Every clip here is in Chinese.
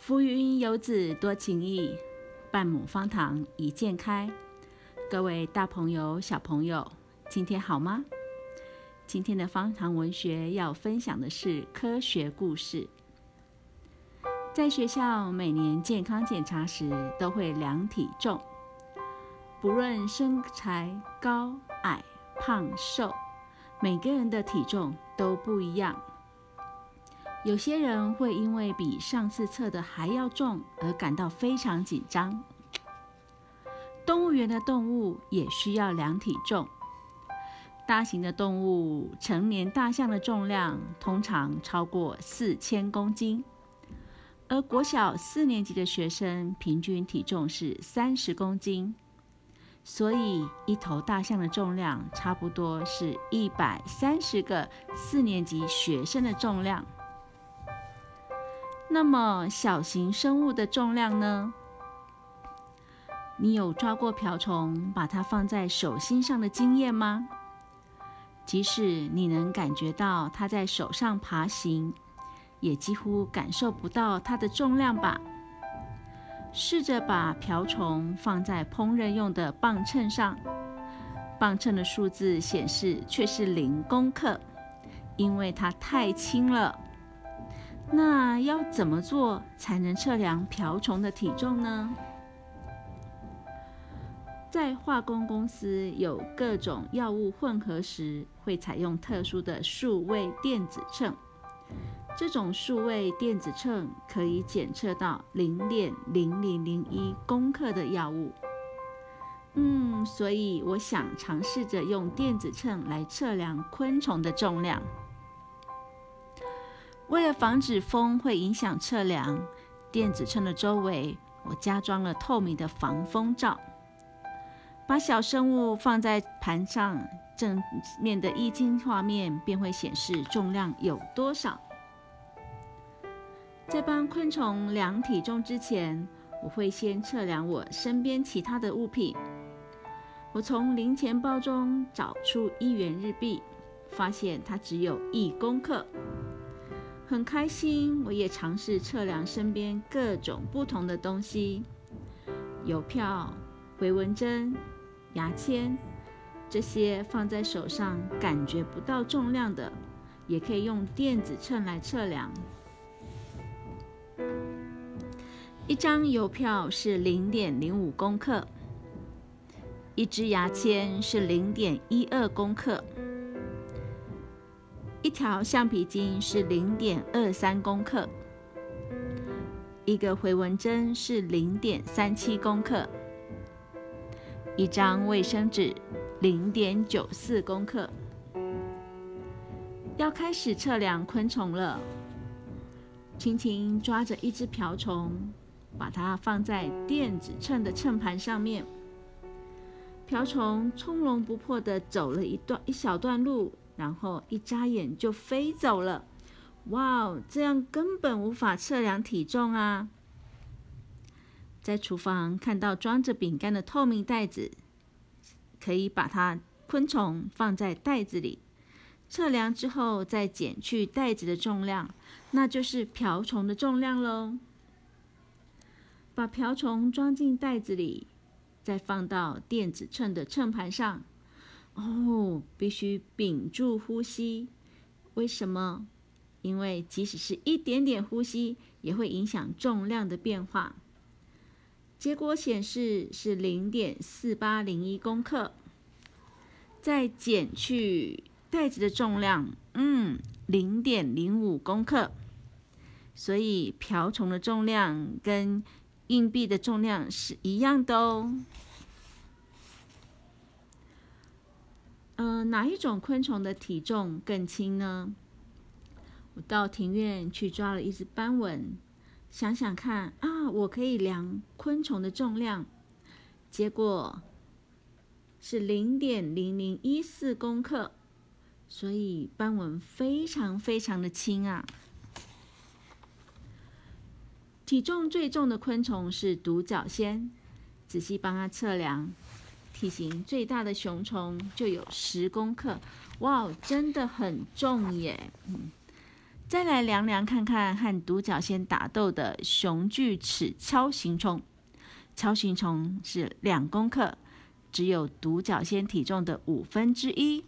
浮云游子多情意，半亩方塘一鉴开。各位大朋友、小朋友，今天好吗？今天的方塘文学要分享的是科学故事。在学校每年健康检查时都会量体重，不论身材高矮、胖瘦，每个人的体重都不一样。有些人会因为比上次测的还要重而感到非常紧张。动物园的动物也需要量体重。大型的动物，成年大象的重量通常超过四千公斤，而国小四年级的学生平均体重是三十公斤，所以一头大象的重量差不多是一百三十个四年级学生的重量。那么小型生物的重量呢？你有抓过瓢虫，把它放在手心上的经验吗？即使你能感觉到它在手上爬行，也几乎感受不到它的重量吧？试着把瓢虫放在烹饪用的磅秤上，磅秤的数字显示却是零公克，因为它太轻了。那要怎么做才能测量瓢虫的体重呢？在化工公司有各种药物混合时，会采用特殊的数位电子秤。这种数位电子秤可以检测到零点零零零一公克的药物。嗯，所以我想尝试着用电子秤来测量昆虫的重量。为了防止风会影响测量，电子秤的周围我加装了透明的防风罩。把小生物放在盘上，正面的液晶画面便会显示重量有多少。在帮昆虫量体重之前，我会先测量我身边其他的物品。我从零钱包中找出一元日币，发现它只有一公克。很开心，我也尝试测量身边各种不同的东西，邮票、回纹针、牙签，这些放在手上感觉不到重量的，也可以用电子秤来测量。一张邮票是零点零五公克，一支牙签是零点一二公克。一条橡皮筋是零点二三公克，一个回纹针是零点三七公克，一张卫生纸零点九四公克。要开始测量昆虫了，轻轻抓着一只瓢虫，把它放在电子秤的秤盘上面。瓢虫从容不迫地走了一段一小段路。然后一眨眼就飞走了，哇哦！这样根本无法测量体重啊！在厨房看到装着饼干的透明袋子，可以把它昆虫放在袋子里，测量之后再减去袋子的重量，那就是瓢虫的重量喽。把瓢虫装进袋子里，再放到电子秤的秤盘上。哦，必须屏住呼吸。为什么？因为即使是一点点呼吸，也会影响重量的变化。结果显示是零点四八零一公克。再减去袋子的重量，嗯，零点零五公克。所以瓢虫的重量跟硬币的重量是一样的哦。嗯，哪一种昆虫的体重更轻呢？我到庭院去抓了一只斑纹，想想看啊，我可以量昆虫的重量，结果是零点零零一四公克，所以斑纹非常非常的轻啊。体重最重的昆虫是独角仙，仔细帮它测量。体型最大的雄虫就有十公克，哇，真的很重耶！嗯，再来量量看看和独角仙打斗的雄巨齿锹形虫，锹形虫是两公克，只有独角仙体重的五分之一。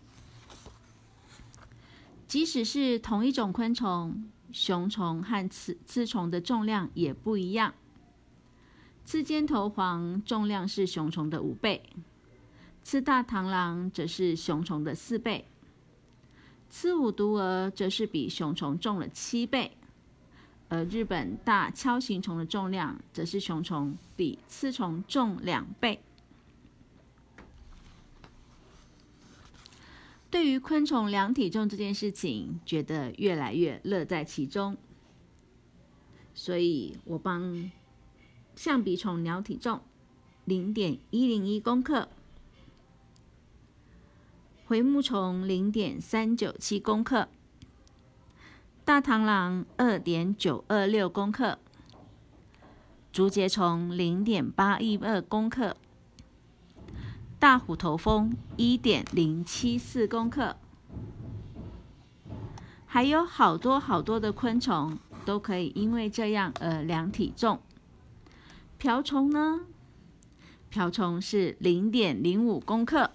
即使是同一种昆虫，雄虫和雌雌虫的重量也不一样。刺尖头黄重量是雄虫的五倍，刺大螳螂则是雄虫的四倍。刺五毒蛾则是比雄虫重了七倍，而日本大锹形虫的重量则是雄虫比刺虫重两倍。对于昆虫量体重这件事情，觉得越来越乐在其中，所以我帮象鼻虫量体重零点一零一公克。回目虫零点三九七公克，大螳螂二点九二六公克，竹节虫零点八一二公克，大虎头蜂一点零七四公克，还有好多好多的昆虫都可以因为这样而量体重。瓢虫呢？瓢虫是零点零五公克。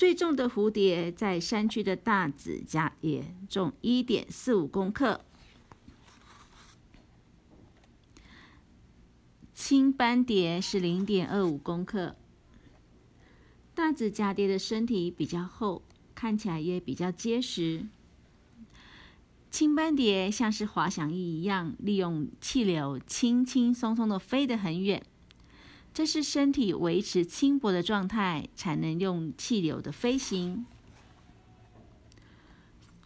最重的蝴蝶在山区的大紫家也重一点四五公克，青斑蝶是零点二五公克。大紫蛱蝶的身体比较厚，看起来也比较结实。青斑蝶像是滑翔翼一样，利用气流轻轻松松的飞得很远。这是身体维持轻薄的状态，才能用气流的飞行。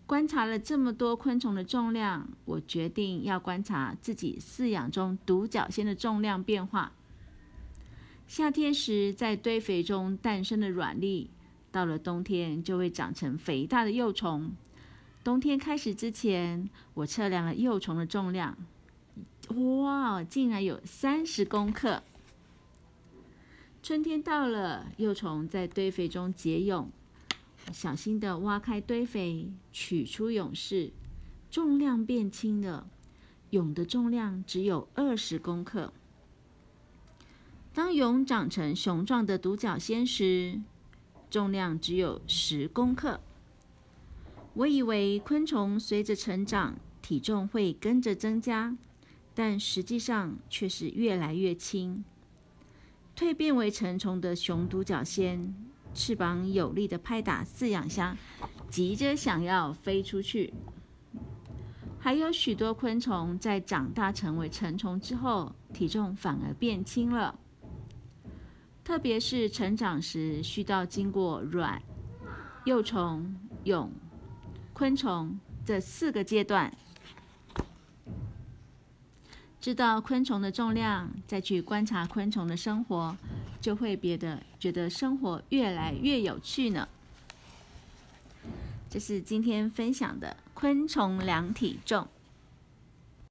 观察了这么多昆虫的重量，我决定要观察自己饲养中独角仙的重量变化。夏天时在堆肥中诞生的卵粒，到了冬天就会长成肥大的幼虫。冬天开始之前，我测量了幼虫的重量，哇，竟然有三十公克。春天到了，幼虫在堆肥中结蛹，小心的挖开堆肥，取出蛹室，重量变轻了，蛹的重量只有二十公克。当蛹长成雄壮的独角仙时，重量只有十公克。我以为昆虫随着成长，体重会跟着增加，但实际上却是越来越轻。蜕变为成虫的雄独角仙，翅膀有力的拍打饲养箱，急着想要飞出去。还有许多昆虫在长大成为成虫之后，体重反而变轻了。特别是成长时，需要经过卵、幼虫、蛹、昆虫这四个阶段。知道昆虫的重量，再去观察昆虫的生活，就会别的觉得生活越来越有趣呢。这是今天分享的昆虫量体重。